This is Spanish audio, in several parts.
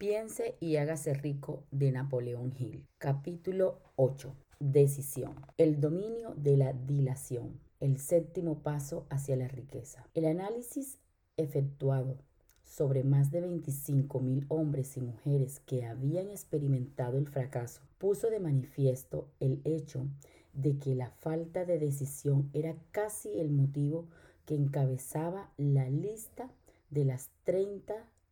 Piense y hágase rico de Napoleón Hill. Capítulo 8. Decisión. El dominio de la dilación. El séptimo paso hacia la riqueza. El análisis efectuado sobre más de 25 mil hombres y mujeres que habían experimentado el fracaso puso de manifiesto el hecho de que la falta de decisión era casi el motivo que encabezaba la lista de las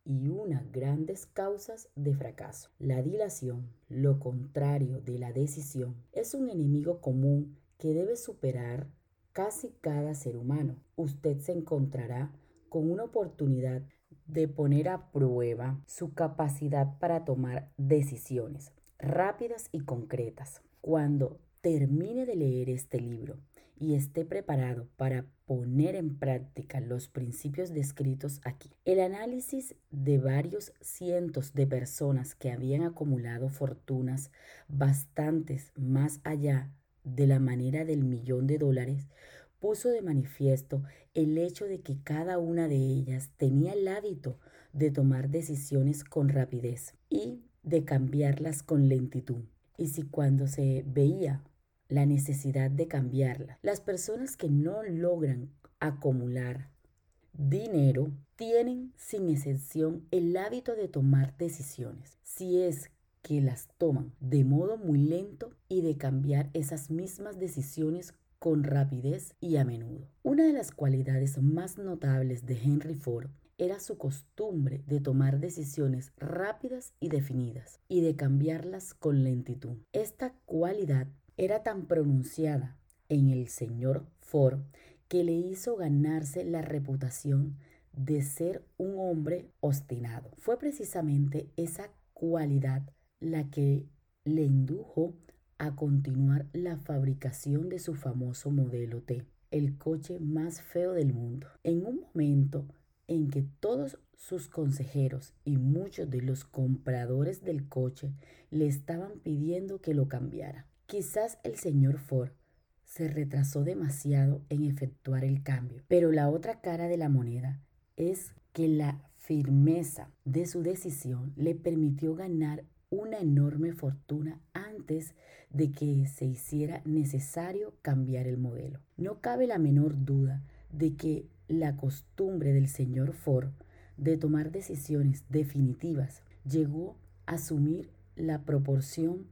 31 grandes causas de fracaso. La dilación, lo contrario de la decisión, es un enemigo común que debe superar casi cada ser humano. Usted se encontrará con una oportunidad de poner a prueba su capacidad para tomar decisiones rápidas y concretas. Cuando termine de leer este libro y esté preparado para poner en práctica los principios descritos aquí. El análisis de varios cientos de personas que habían acumulado fortunas bastantes más allá de la manera del millón de dólares puso de manifiesto el hecho de que cada una de ellas tenía el hábito de tomar decisiones con rapidez y de cambiarlas con lentitud. Y si cuando se veía la necesidad de cambiarla. Las personas que no logran acumular dinero tienen sin excepción el hábito de tomar decisiones. Si es que las toman de modo muy lento y de cambiar esas mismas decisiones con rapidez y a menudo. Una de las cualidades más notables de Henry Ford era su costumbre de tomar decisiones rápidas y definidas y de cambiarlas con lentitud. Esta cualidad era tan pronunciada en el señor Ford que le hizo ganarse la reputación de ser un hombre obstinado. Fue precisamente esa cualidad la que le indujo a continuar la fabricación de su famoso modelo T, el coche más feo del mundo. En un momento en que todos sus consejeros y muchos de los compradores del coche le estaban pidiendo que lo cambiara. Quizás el señor Ford se retrasó demasiado en efectuar el cambio, pero la otra cara de la moneda es que la firmeza de su decisión le permitió ganar una enorme fortuna antes de que se hiciera necesario cambiar el modelo. No cabe la menor duda de que la costumbre del señor Ford de tomar decisiones definitivas llegó a asumir la proporción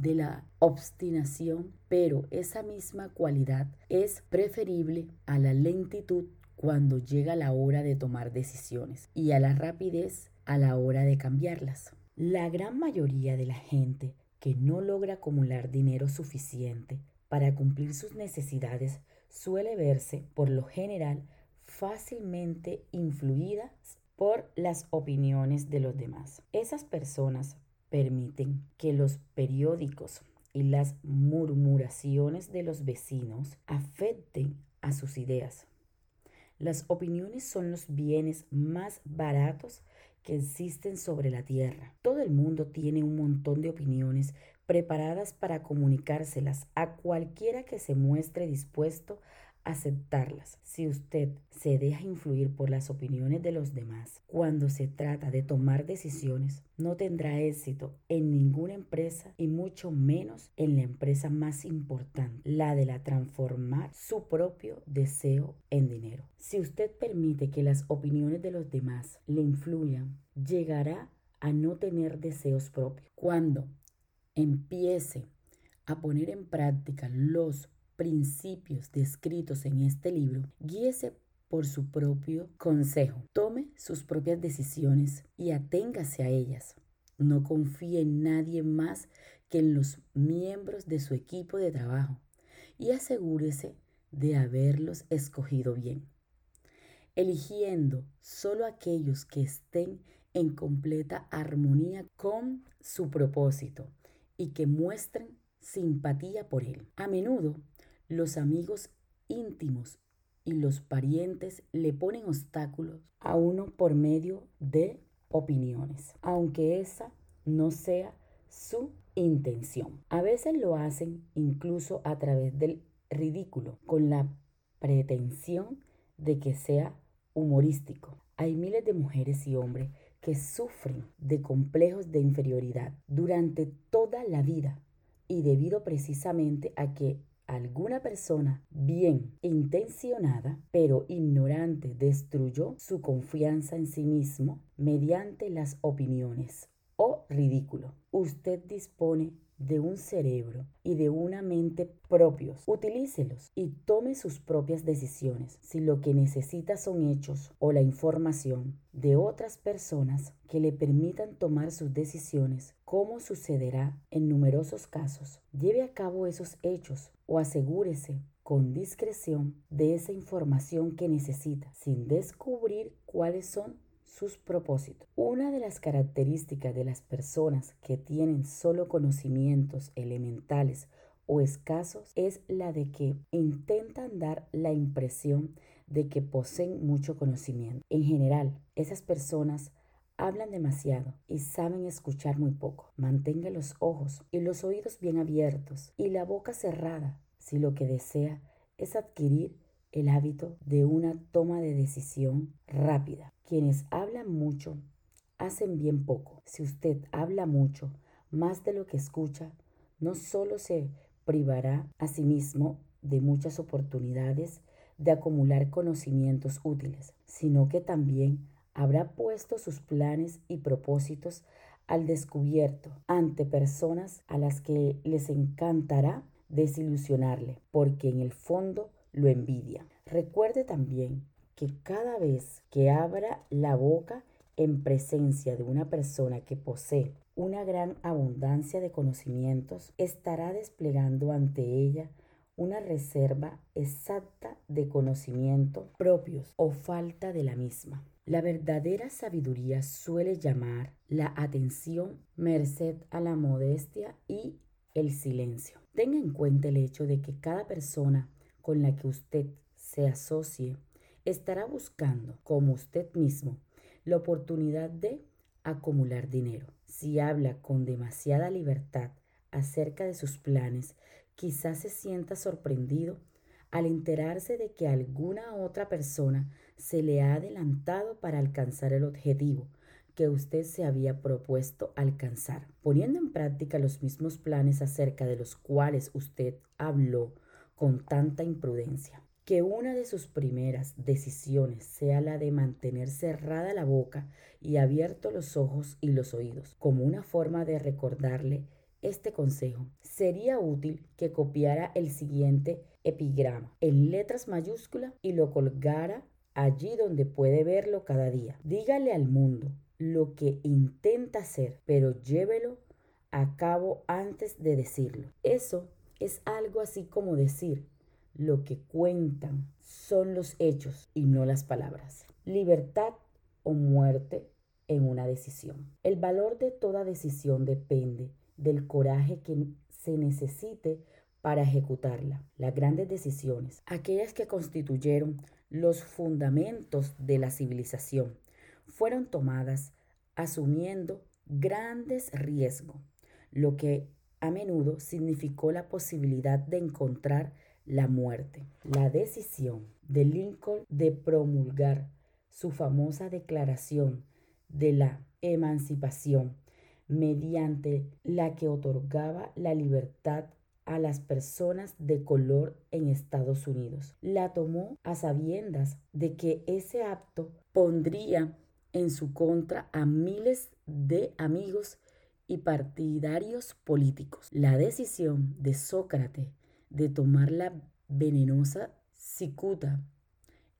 de la obstinación, pero esa misma cualidad es preferible a la lentitud cuando llega la hora de tomar decisiones y a la rapidez a la hora de cambiarlas. La gran mayoría de la gente que no logra acumular dinero suficiente para cumplir sus necesidades suele verse, por lo general, fácilmente influidas por las opiniones de los demás. Esas personas permiten que los periódicos y las murmuraciones de los vecinos afecten a sus ideas. Las opiniones son los bienes más baratos que existen sobre la tierra. Todo el mundo tiene un montón de opiniones preparadas para comunicárselas a cualquiera que se muestre dispuesto aceptarlas. Si usted se deja influir por las opiniones de los demás cuando se trata de tomar decisiones, no tendrá éxito en ninguna empresa y mucho menos en la empresa más importante, la de la transformar su propio deseo en dinero. Si usted permite que las opiniones de los demás le influyan, llegará a no tener deseos propios. Cuando empiece a poner en práctica los principios descritos en este libro, guíese por su propio consejo. Tome sus propias decisiones y aténgase a ellas. No confíe en nadie más que en los miembros de su equipo de trabajo y asegúrese de haberlos escogido bien, eligiendo solo aquellos que estén en completa armonía con su propósito y que muestren simpatía por él. A menudo los amigos íntimos y los parientes le ponen obstáculos a uno por medio de opiniones, aunque esa no sea su intención. A veces lo hacen incluso a través del ridículo, con la pretensión de que sea humorístico. Hay miles de mujeres y hombres que sufren de complejos de inferioridad durante toda la vida y debido precisamente a que alguna persona bien intencionada pero ignorante destruyó su confianza en sí mismo mediante las opiniones o ridículo. Usted dispone de un cerebro y de una mente propios. Utilícelos y tome sus propias decisiones. Si lo que necesita son hechos o la información de otras personas que le permitan tomar sus decisiones, como sucederá en numerosos casos, lleve a cabo esos hechos o asegúrese con discreción de esa información que necesita, sin descubrir cuáles son sus propósitos. Una de las características de las personas que tienen solo conocimientos elementales o escasos es la de que intentan dar la impresión de que poseen mucho conocimiento. En general, esas personas hablan demasiado y saben escuchar muy poco. Mantenga los ojos y los oídos bien abiertos y la boca cerrada si lo que desea es adquirir el hábito de una toma de decisión rápida. Quienes hablan mucho hacen bien poco. Si usted habla mucho, más de lo que escucha, no solo se privará a sí mismo de muchas oportunidades de acumular conocimientos útiles, sino que también habrá puesto sus planes y propósitos al descubierto ante personas a las que les encantará desilusionarle, porque en el fondo lo envidia. Recuerde también que cada vez que abra la boca en presencia de una persona que posee una gran abundancia de conocimientos, estará desplegando ante ella una reserva exacta de conocimiento propios o falta de la misma. La verdadera sabiduría suele llamar la atención merced a la modestia y el silencio. Tenga en cuenta el hecho de que cada persona con la que usted se asocie estará buscando, como usted mismo, la oportunidad de acumular dinero. Si habla con demasiada libertad acerca de sus planes, quizás se sienta sorprendido al enterarse de que alguna otra persona se le ha adelantado para alcanzar el objetivo que usted se había propuesto alcanzar. Poniendo en práctica los mismos planes acerca de los cuales usted habló con tanta imprudencia. Que una de sus primeras decisiones sea la de mantener cerrada la boca y abiertos los ojos y los oídos, como una forma de recordarle este consejo. Sería útil que copiara el siguiente epigrama en letras mayúsculas y lo colgara allí donde puede verlo cada día. Dígale al mundo lo que intenta hacer, pero llévelo a cabo antes de decirlo. Eso es algo así como decir, lo que cuentan son los hechos y no las palabras. Libertad o muerte en una decisión. El valor de toda decisión depende del coraje que se necesite para ejecutarla. Las grandes decisiones, aquellas que constituyeron los fundamentos de la civilización, fueron tomadas asumiendo grandes riesgos, lo que a menudo significó la posibilidad de encontrar la muerte. La decisión de Lincoln de promulgar su famosa declaración de la emancipación, mediante la que otorgaba la libertad a las personas de color en Estados Unidos. La tomó a sabiendas de que ese acto pondría en su contra a miles de amigos y partidarios políticos. La decisión de Sócrates de tomar la venenosa cicuta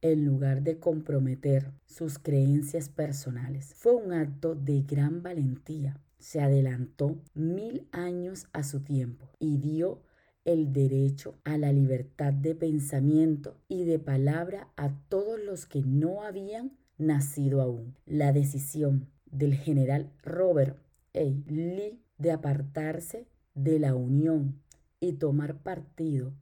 en lugar de comprometer sus creencias personales fue un acto de gran valentía. Se adelantó mil años a su tiempo y dio el derecho a la libertad de pensamiento y de palabra a todos los que no habían nacido aún. La decisión del general Robert Lee de apartarse de la Unión y tomar partido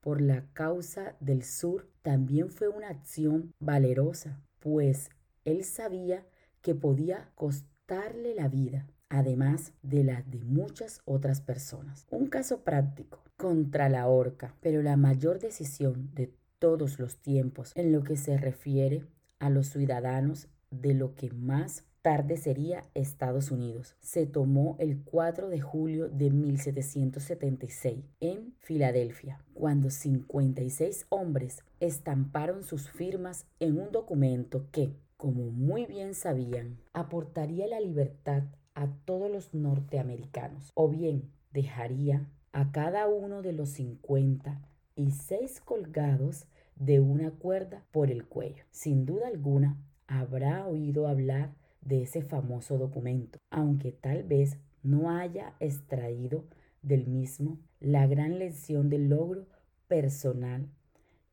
por la causa del sur también fue una acción valerosa, pues él sabía que podía costarle la vida, además de la de muchas otras personas. Un caso práctico contra la horca, pero la mayor decisión de todos los tiempos en lo que se refiere a los ciudadanos de lo que más tarde sería Estados Unidos. Se tomó el 4 de julio de 1776 en Filadelfia, cuando 56 hombres estamparon sus firmas en un documento que, como muy bien sabían, aportaría la libertad a todos los norteamericanos, o bien dejaría a cada uno de los 56 colgados de una cuerda por el cuello. Sin duda alguna, habrá oído hablar de ese famoso documento, aunque tal vez no haya extraído del mismo la gran lección del logro personal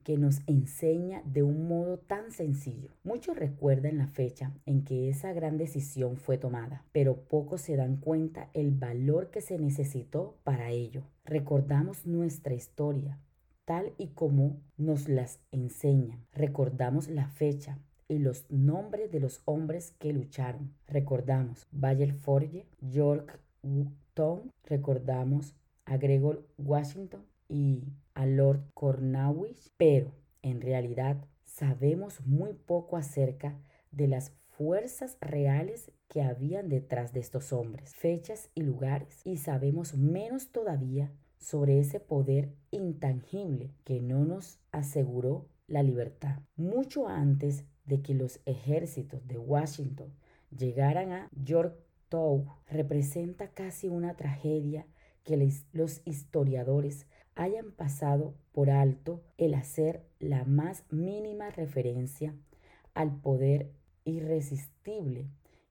que nos enseña de un modo tan sencillo. Muchos recuerdan la fecha en que esa gran decisión fue tomada, pero pocos se dan cuenta el valor que se necesitó para ello. Recordamos nuestra historia, tal y como nos las enseñan. Recordamos la fecha y los nombres de los hombres que lucharon. Recordamos Forge, Yorktown, recordamos a Gregor Washington y a Lord Cornwallis, pero en realidad sabemos muy poco acerca de las fuerzas reales que habían detrás de estos hombres, fechas y lugares, y sabemos menos todavía sobre ese poder intangible que no nos aseguró la libertad. Mucho antes de que los ejércitos de Washington llegaran a Yorktown, representa casi una tragedia que los historiadores hayan pasado por alto el hacer la más mínima referencia al poder irresistible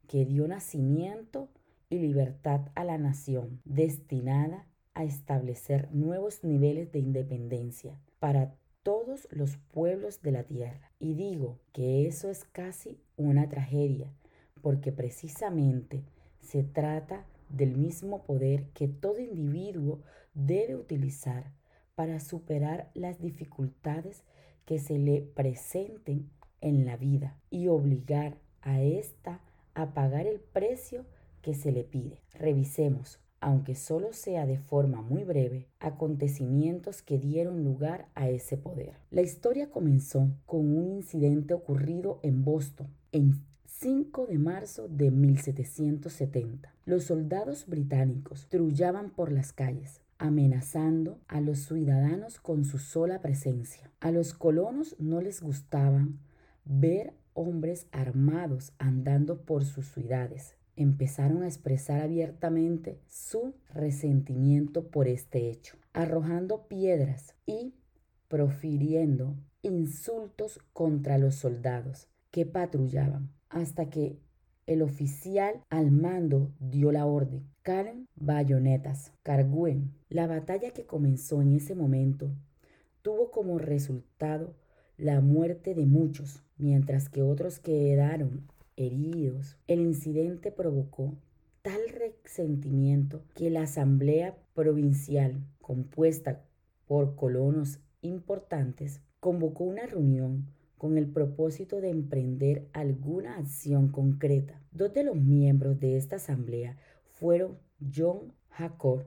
que dio nacimiento y libertad a la nación, destinada a establecer nuevos niveles de independencia para todos los pueblos de la tierra. Y digo que eso es casi una tragedia, porque precisamente se trata del mismo poder que todo individuo debe utilizar para superar las dificultades que se le presenten en la vida y obligar a ésta a pagar el precio que se le pide. Revisemos aunque solo sea de forma muy breve, acontecimientos que dieron lugar a ese poder. La historia comenzó con un incidente ocurrido en Boston en 5 de marzo de 1770. Los soldados británicos trullaban por las calles, amenazando a los ciudadanos con su sola presencia. A los colonos no les gustaban ver hombres armados andando por sus ciudades empezaron a expresar abiertamente su resentimiento por este hecho, arrojando piedras y profiriendo insultos contra los soldados que patrullaban, hasta que el oficial al mando dio la orden. Calen bayonetas, carguen. La batalla que comenzó en ese momento tuvo como resultado la muerte de muchos, mientras que otros quedaron heridos. El incidente provocó tal resentimiento que la Asamblea Provincial, compuesta por colonos importantes, convocó una reunión con el propósito de emprender alguna acción concreta. Dos de los miembros de esta asamblea fueron John Jacob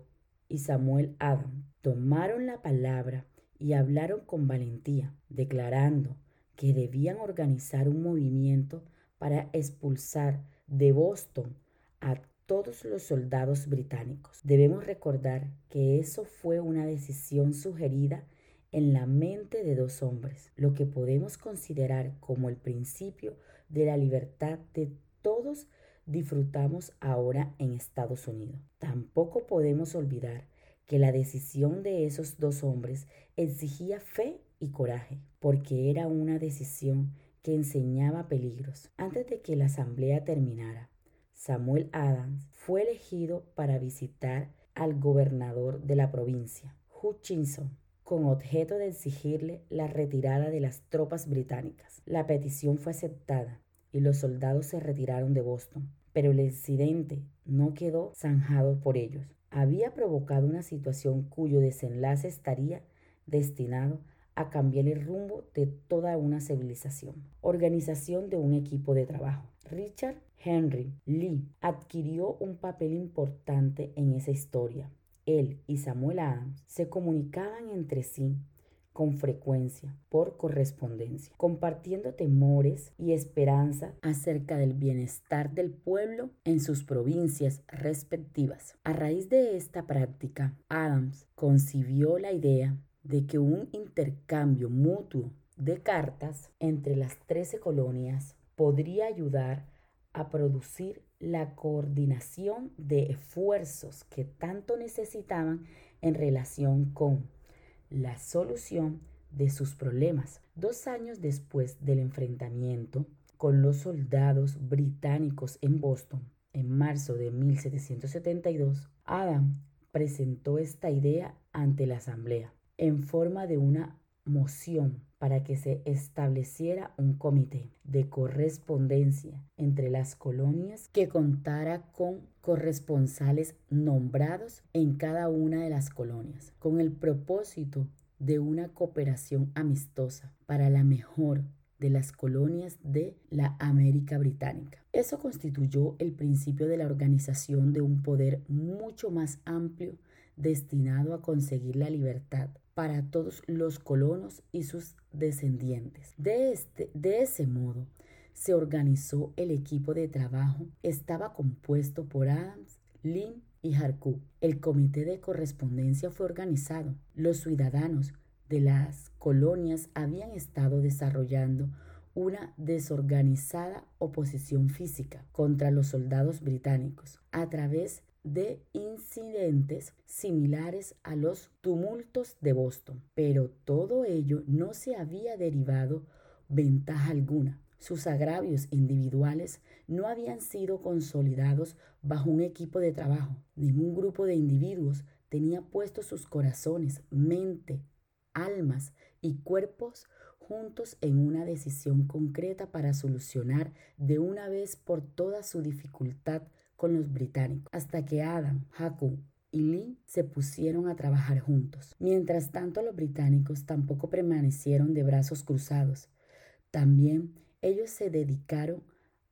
y Samuel Adam. Tomaron la palabra y hablaron con valentía, declarando que debían organizar un movimiento para expulsar de Boston a todos los soldados británicos. Debemos recordar que eso fue una decisión sugerida en la mente de dos hombres, lo que podemos considerar como el principio de la libertad de todos disfrutamos ahora en Estados Unidos. Tampoco podemos olvidar que la decisión de esos dos hombres exigía fe y coraje, porque era una decisión que enseñaba peligros. Antes de que la asamblea terminara, Samuel Adams fue elegido para visitar al gobernador de la provincia, Hutchinson, con objeto de exigirle la retirada de las tropas británicas. La petición fue aceptada y los soldados se retiraron de Boston, pero el incidente no quedó zanjado por ellos. Había provocado una situación cuyo desenlace estaría destinado a cambiar el rumbo de toda una civilización. Organización de un equipo de trabajo. Richard Henry Lee adquirió un papel importante en esa historia. Él y Samuel Adams se comunicaban entre sí con frecuencia por correspondencia, compartiendo temores y esperanza acerca del bienestar del pueblo en sus provincias respectivas. A raíz de esta práctica, Adams concibió la idea de que un intercambio mutuo de cartas entre las 13 colonias podría ayudar a producir la coordinación de esfuerzos que tanto necesitaban en relación con la solución de sus problemas. Dos años después del enfrentamiento con los soldados británicos en Boston, en marzo de 1772, Adam presentó esta idea ante la Asamblea en forma de una moción para que se estableciera un comité de correspondencia entre las colonias que contara con corresponsales nombrados en cada una de las colonias, con el propósito de una cooperación amistosa para la mejor de las colonias de la América Británica. Eso constituyó el principio de la organización de un poder mucho más amplio destinado a conseguir la libertad para todos los colonos y sus descendientes. De, este, de ese modo, se organizó el equipo de trabajo. Estaba compuesto por Adams, Lynn y Harcourt. El comité de correspondencia fue organizado. Los ciudadanos de las colonias habían estado desarrollando una desorganizada oposición física contra los soldados británicos a través de incidentes similares a los tumultos de Boston, pero todo ello no se había derivado ventaja alguna. Sus agravios individuales no habían sido consolidados bajo un equipo de trabajo. Ningún grupo de individuos tenía puestos sus corazones, mente, almas y cuerpos juntos en una decisión concreta para solucionar de una vez por todas su dificultad con los británicos, hasta que Adam, Haku y Lee se pusieron a trabajar juntos. Mientras tanto, los británicos tampoco permanecieron de brazos cruzados. También ellos se dedicaron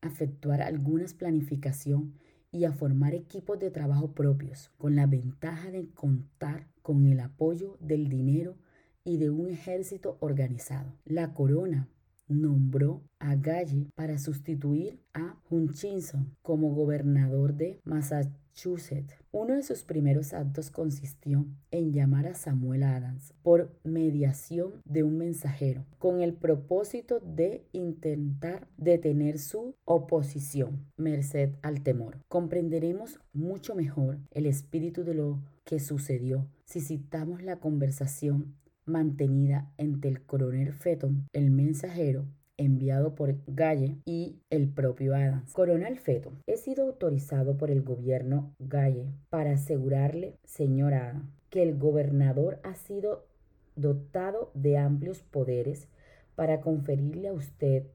a efectuar algunas planificación y a formar equipos de trabajo propios, con la ventaja de contar con el apoyo del dinero y de un ejército organizado. La corona nombró a Galle para sustituir a Hutchinson como gobernador de Massachusetts. Uno de sus primeros actos consistió en llamar a Samuel Adams por mediación de un mensajero, con el propósito de intentar detener su oposición, merced al temor. Comprenderemos mucho mejor el espíritu de lo que sucedió si citamos la conversación mantenida entre el coronel Fetton, el mensajero, enviado por Galle y el propio Adams. Coronel Fetton, he sido autorizado por el gobierno Galle para asegurarle, señor Adams, que el gobernador ha sido dotado de amplios poderes para conferirle a usted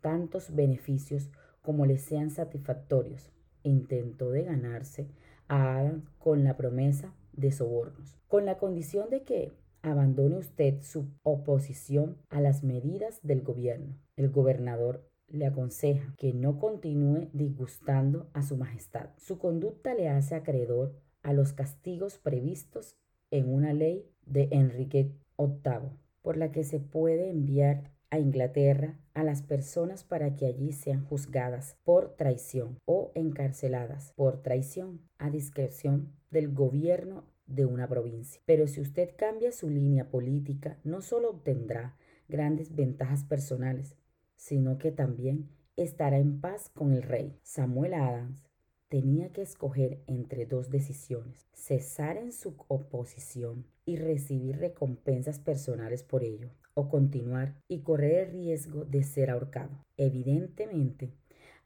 tantos beneficios como le sean satisfactorios. Intentó de ganarse a Adams con la promesa de sobornos, con la condición de que abandone usted su oposición a las medidas del gobierno. El gobernador le aconseja que no continúe disgustando a su majestad. Su conducta le hace acreedor a los castigos previstos en una ley de Enrique VIII, por la que se puede enviar a Inglaterra a las personas para que allí sean juzgadas por traición o encarceladas por traición a discreción del gobierno de una provincia. Pero si usted cambia su línea política, no solo obtendrá grandes ventajas personales, sino que también estará en paz con el rey. Samuel Adams tenía que escoger entre dos decisiones, cesar en su oposición y recibir recompensas personales por ello, o continuar y correr el riesgo de ser ahorcado. Evidentemente,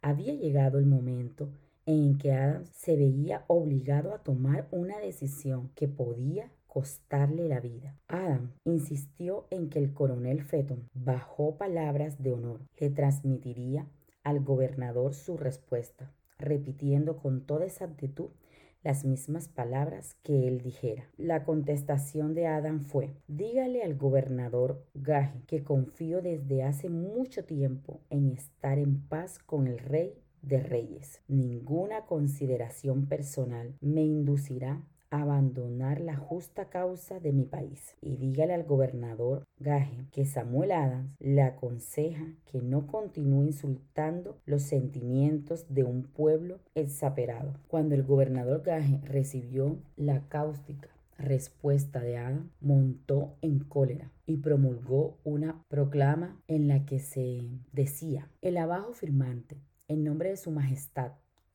había llegado el momento en que Adams se veía obligado a tomar una decisión que podía costarle la vida. Adam insistió en que el coronel Fetton, bajo palabras de honor, le transmitiría al gobernador su respuesta, repitiendo con toda exactitud las mismas palabras que él dijera. La contestación de Adam fue, dígale al gobernador Gage que confío desde hace mucho tiempo en estar en paz con el rey de reyes. Ninguna consideración personal me inducirá abandonar la justa causa de mi país. Y dígale al gobernador Gaje que Samuel Adams le aconseja que no continúe insultando los sentimientos de un pueblo exaperado. Cuando el gobernador Gaje recibió la cáustica respuesta de Adam, montó en cólera y promulgó una proclama en la que se decía, el abajo firmante, en nombre de su majestad,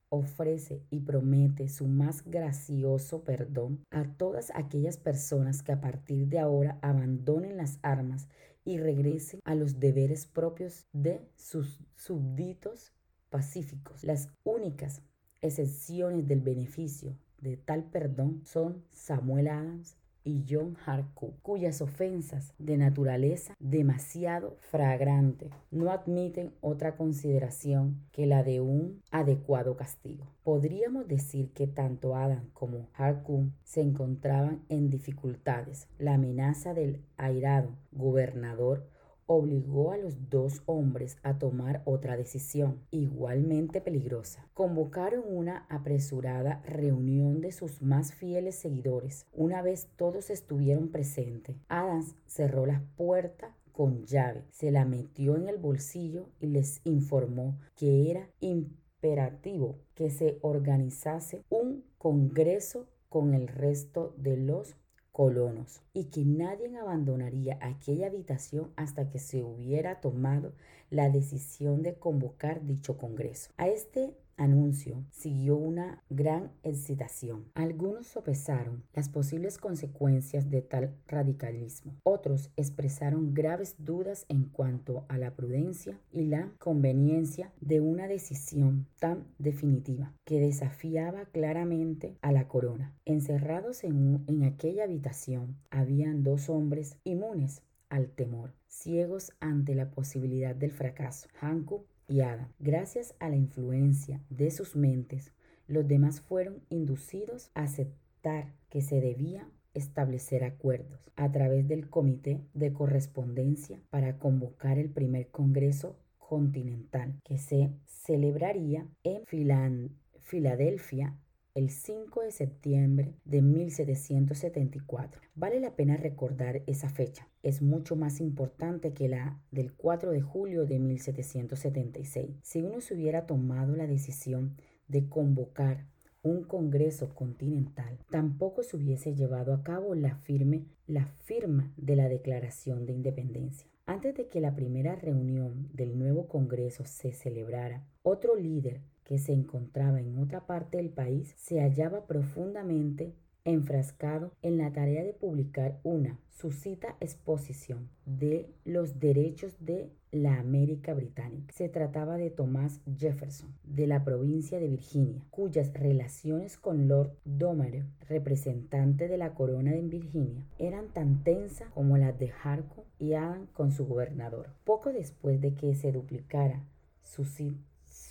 ofrece y promete su más gracioso perdón a todas aquellas personas que a partir de ahora abandonen las armas y regresen a los deberes propios de sus súbditos pacíficos. Las únicas excepciones del beneficio de tal perdón son Samuel Adams y John Harcourt, cuyas ofensas de naturaleza demasiado fragrante no admiten otra consideración que la de un adecuado castigo. Podríamos decir que tanto Adam como Harcourt se encontraban en dificultades. La amenaza del airado gobernador obligó a los dos hombres a tomar otra decisión, igualmente peligrosa. Convocaron una apresurada reunión de sus más fieles seguidores. Una vez todos estuvieron presentes, Adams cerró la puerta con llave, se la metió en el bolsillo y les informó que era imperativo que se organizase un congreso con el resto de los colonos y que nadie abandonaría aquella habitación hasta que se hubiera tomado la decisión de convocar dicho Congreso. A este anuncio siguió una gran excitación. Algunos sopesaron las posibles consecuencias de tal radicalismo. Otros expresaron graves dudas en cuanto a la prudencia y la conveniencia de una decisión tan definitiva que desafiaba claramente a la corona. Encerrados en, en aquella habitación habían dos hombres inmunes al temor, ciegos ante la posibilidad del fracaso. Hanko Gracias a la influencia de sus mentes, los demás fueron inducidos a aceptar que se debía establecer acuerdos a través del Comité de Correspondencia para convocar el primer Congreso Continental que se celebraría en Filadelfia el 5 de septiembre de 1774. Vale la pena recordar esa fecha. Es mucho más importante que la del 4 de julio de 1776. Si uno se hubiera tomado la decisión de convocar un Congreso continental, tampoco se hubiese llevado a cabo la, firme, la firma de la Declaración de Independencia. Antes de que la primera reunión del nuevo Congreso se celebrara, otro líder que se encontraba en otra parte del país, se hallaba profundamente enfrascado en la tarea de publicar una suscita exposición de los derechos de la América Británica. Se trataba de Thomas Jefferson, de la provincia de Virginia, cuyas relaciones con Lord Domer, representante de la corona de Virginia, eran tan tensas como las de Harcourt y Adam con su gobernador. Poco después de que se duplicara su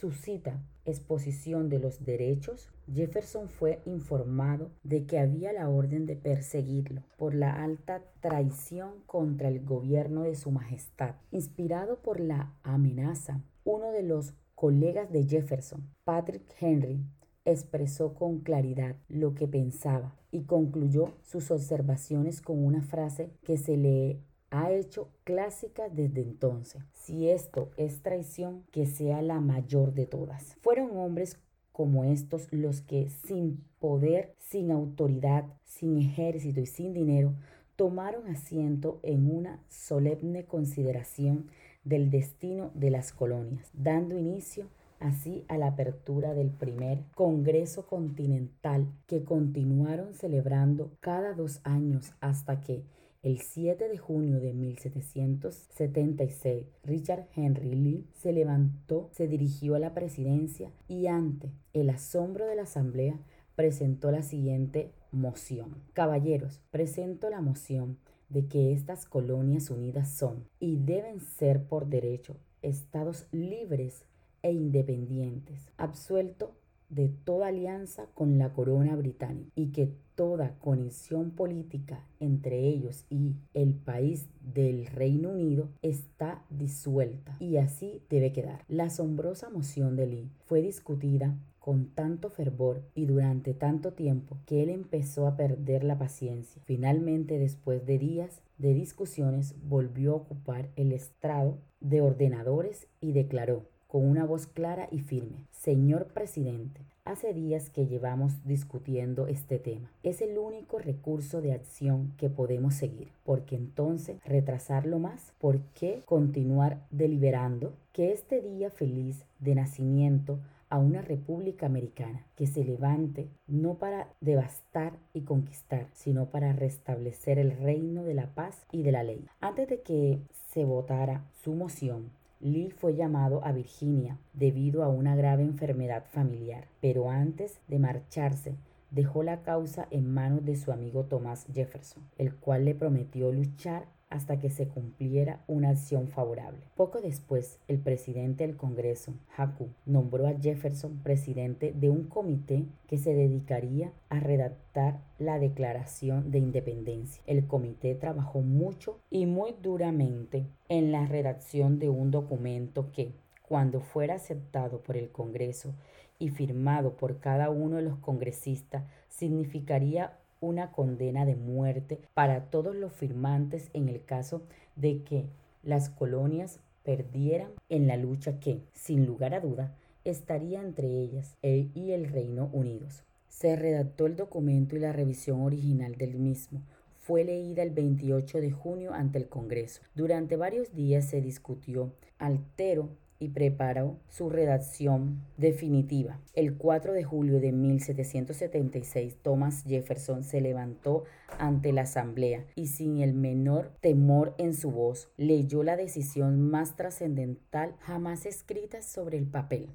suscita exposición de los derechos, Jefferson fue informado de que había la orden de perseguirlo por la alta traición contra el gobierno de su majestad. Inspirado por la amenaza, uno de los colegas de Jefferson, Patrick Henry, expresó con claridad lo que pensaba y concluyó sus observaciones con una frase que se lee ha hecho clásica desde entonces. Si esto es traición, que sea la mayor de todas. Fueron hombres como estos los que sin poder, sin autoridad, sin ejército y sin dinero, tomaron asiento en una solemne consideración del destino de las colonias, dando inicio así a la apertura del primer Congreso Continental que continuaron celebrando cada dos años hasta que el 7 de junio de 1776, Richard Henry Lee se levantó, se dirigió a la presidencia y ante el asombro de la asamblea presentó la siguiente moción. Caballeros, presento la moción de que estas colonias unidas son y deben ser por derecho estados libres e independientes, absuelto de toda alianza con la corona británica y que toda conexión política entre ellos y el país del Reino Unido está disuelta y así debe quedar. La asombrosa moción de Lee fue discutida con tanto fervor y durante tanto tiempo que él empezó a perder la paciencia. Finalmente, después de días de discusiones, volvió a ocupar el estrado de ordenadores y declaró con una voz clara y firme, Señor presidente, hace días que llevamos discutiendo este tema. Es el único recurso de acción que podemos seguir, porque entonces retrasarlo más, ¿por qué continuar deliberando que este día feliz de nacimiento a una república americana que se levante no para devastar y conquistar, sino para restablecer el reino de la paz y de la ley. Antes de que se votara su moción, Lee fue llamado a Virginia debido a una grave enfermedad familiar, pero antes de marcharse dejó la causa en manos de su amigo Thomas Jefferson, el cual le prometió luchar hasta que se cumpliera una acción favorable. Poco después, el presidente del Congreso, Haku, nombró a Jefferson presidente de un comité que se dedicaría a redactar la Declaración de Independencia. El comité trabajó mucho y muy duramente en la redacción de un documento que, cuando fuera aceptado por el Congreso y firmado por cada uno de los congresistas, significaría una condena de muerte para todos los firmantes en el caso de que las colonias perdieran en la lucha que, sin lugar a duda, estaría entre ellas e, y el Reino Unidos. Se redactó el documento y la revisión original del mismo fue leída el 28 de junio ante el Congreso. Durante varios días se discutió altero y preparó su redacción definitiva. El 4 de julio de 1776, Thomas Jefferson se levantó ante la asamblea y sin el menor temor en su voz leyó la decisión más trascendental jamás escrita sobre el papel.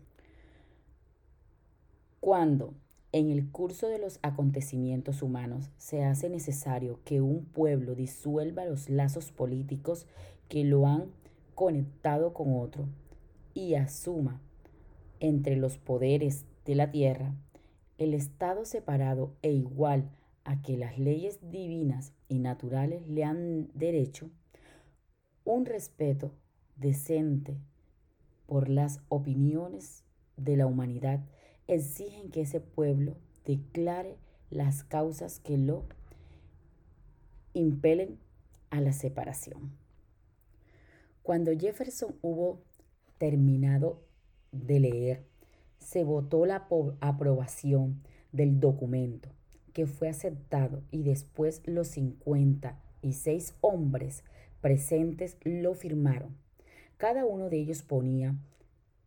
Cuando en el curso de los acontecimientos humanos se hace necesario que un pueblo disuelva los lazos políticos que lo han conectado con otro, y asuma entre los poderes de la tierra el estado separado e igual a que las leyes divinas y naturales le han derecho, un respeto decente por las opiniones de la humanidad exigen que ese pueblo declare las causas que lo impelen a la separación. Cuando Jefferson hubo terminado de leer, se votó la aprobación del documento, que fue aceptado y después los 56 hombres presentes lo firmaron. Cada uno de ellos ponía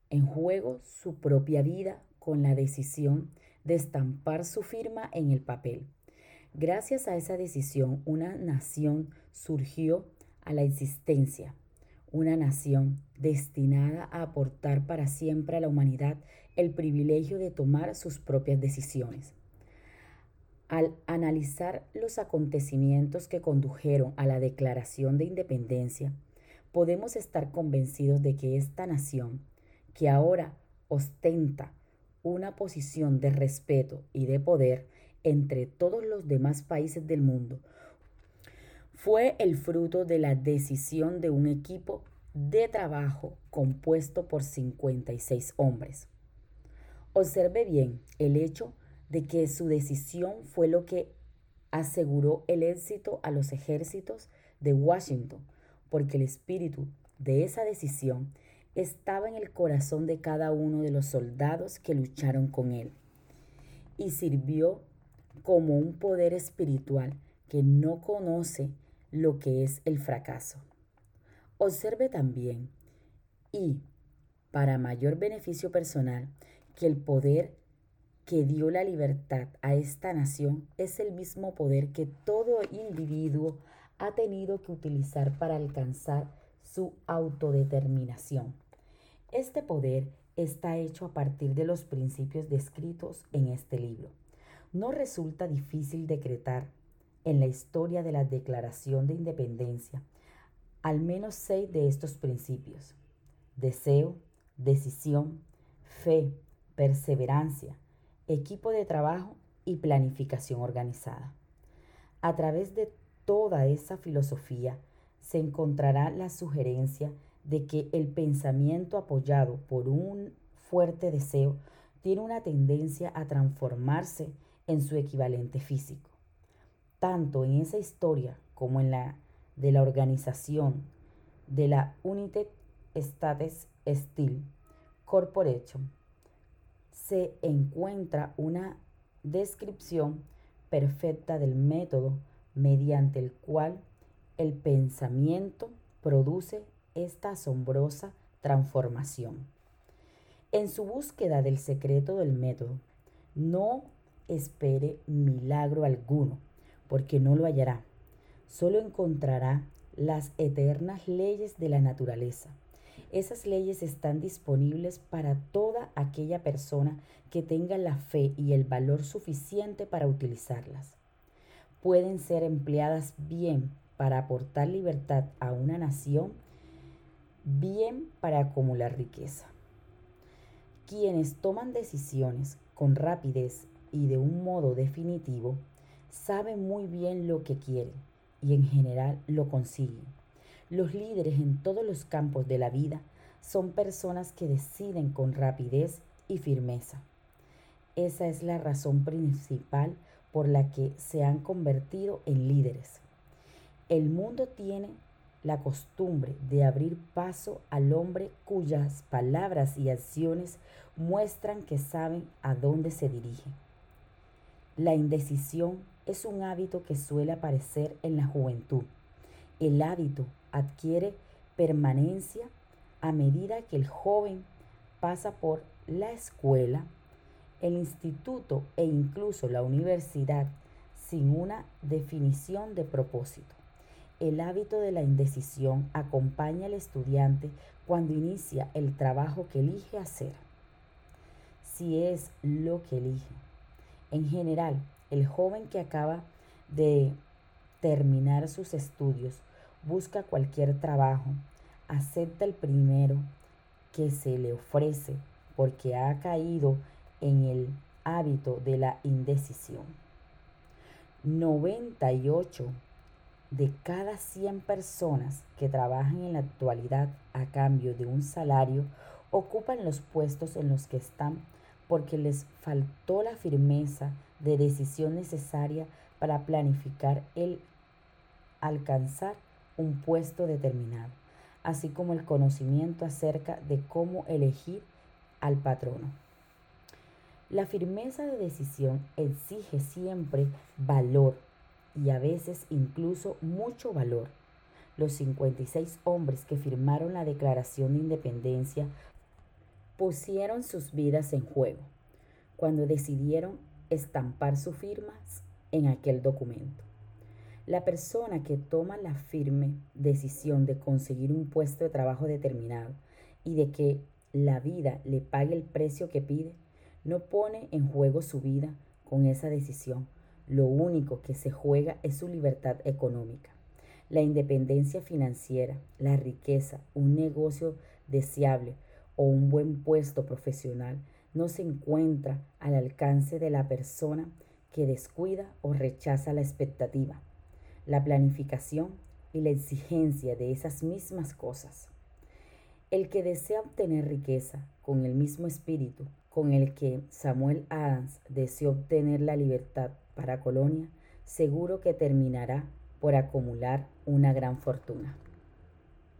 en juego su propia vida con la decisión de estampar su firma en el papel. Gracias a esa decisión, una nación surgió a la existencia una nación destinada a aportar para siempre a la humanidad el privilegio de tomar sus propias decisiones. Al analizar los acontecimientos que condujeron a la Declaración de Independencia, podemos estar convencidos de que esta nación, que ahora ostenta una posición de respeto y de poder entre todos los demás países del mundo, fue el fruto de la decisión de un equipo de trabajo compuesto por 56 hombres. Observe bien el hecho de que su decisión fue lo que aseguró el éxito a los ejércitos de Washington, porque el espíritu de esa decisión estaba en el corazón de cada uno de los soldados que lucharon con él y sirvió como un poder espiritual que no conoce lo que es el fracaso. Observe también, y para mayor beneficio personal, que el poder que dio la libertad a esta nación es el mismo poder que todo individuo ha tenido que utilizar para alcanzar su autodeterminación. Este poder está hecho a partir de los principios descritos en este libro. No resulta difícil decretar en la historia de la Declaración de Independencia al menos seis de estos principios. Deseo, decisión, fe, perseverancia, equipo de trabajo y planificación organizada. A través de toda esa filosofía se encontrará la sugerencia de que el pensamiento apoyado por un fuerte deseo tiene una tendencia a transformarse en su equivalente físico. Tanto en esa historia como en la de la organización de la United States Steel Corporation se encuentra una descripción perfecta del método mediante el cual el pensamiento produce esta asombrosa transformación. En su búsqueda del secreto del método, no espere milagro alguno, porque no lo hallará. Solo encontrará las eternas leyes de la naturaleza. Esas leyes están disponibles para toda aquella persona que tenga la fe y el valor suficiente para utilizarlas. Pueden ser empleadas bien para aportar libertad a una nación, bien para acumular riqueza. Quienes toman decisiones con rapidez y de un modo definitivo saben muy bien lo que quieren y en general lo consiguen. Los líderes en todos los campos de la vida son personas que deciden con rapidez y firmeza. Esa es la razón principal por la que se han convertido en líderes. El mundo tiene la costumbre de abrir paso al hombre cuyas palabras y acciones muestran que saben a dónde se dirige. La indecisión es un hábito que suele aparecer en la juventud. El hábito adquiere permanencia a medida que el joven pasa por la escuela, el instituto e incluso la universidad sin una definición de propósito. El hábito de la indecisión acompaña al estudiante cuando inicia el trabajo que elige hacer, si es lo que elige. En general, el joven que acaba de terminar sus estudios busca cualquier trabajo, acepta el primero que se le ofrece porque ha caído en el hábito de la indecisión. 98 de cada 100 personas que trabajan en la actualidad a cambio de un salario ocupan los puestos en los que están porque les faltó la firmeza de decisión necesaria para planificar el alcanzar un puesto determinado, así como el conocimiento acerca de cómo elegir al patrono. La firmeza de decisión exige siempre valor y a veces incluso mucho valor. Los 56 hombres que firmaron la Declaración de Independencia pusieron sus vidas en juego cuando decidieron estampar sus firmas en aquel documento. La persona que toma la firme decisión de conseguir un puesto de trabajo determinado y de que la vida le pague el precio que pide, no pone en juego su vida con esa decisión. Lo único que se juega es su libertad económica, la independencia financiera, la riqueza, un negocio deseable o un buen puesto profesional no se encuentra al alcance de la persona que descuida o rechaza la expectativa, la planificación y la exigencia de esas mismas cosas. El que desea obtener riqueza con el mismo espíritu con el que Samuel Adams deseó obtener la libertad para Colonia, seguro que terminará por acumular una gran fortuna.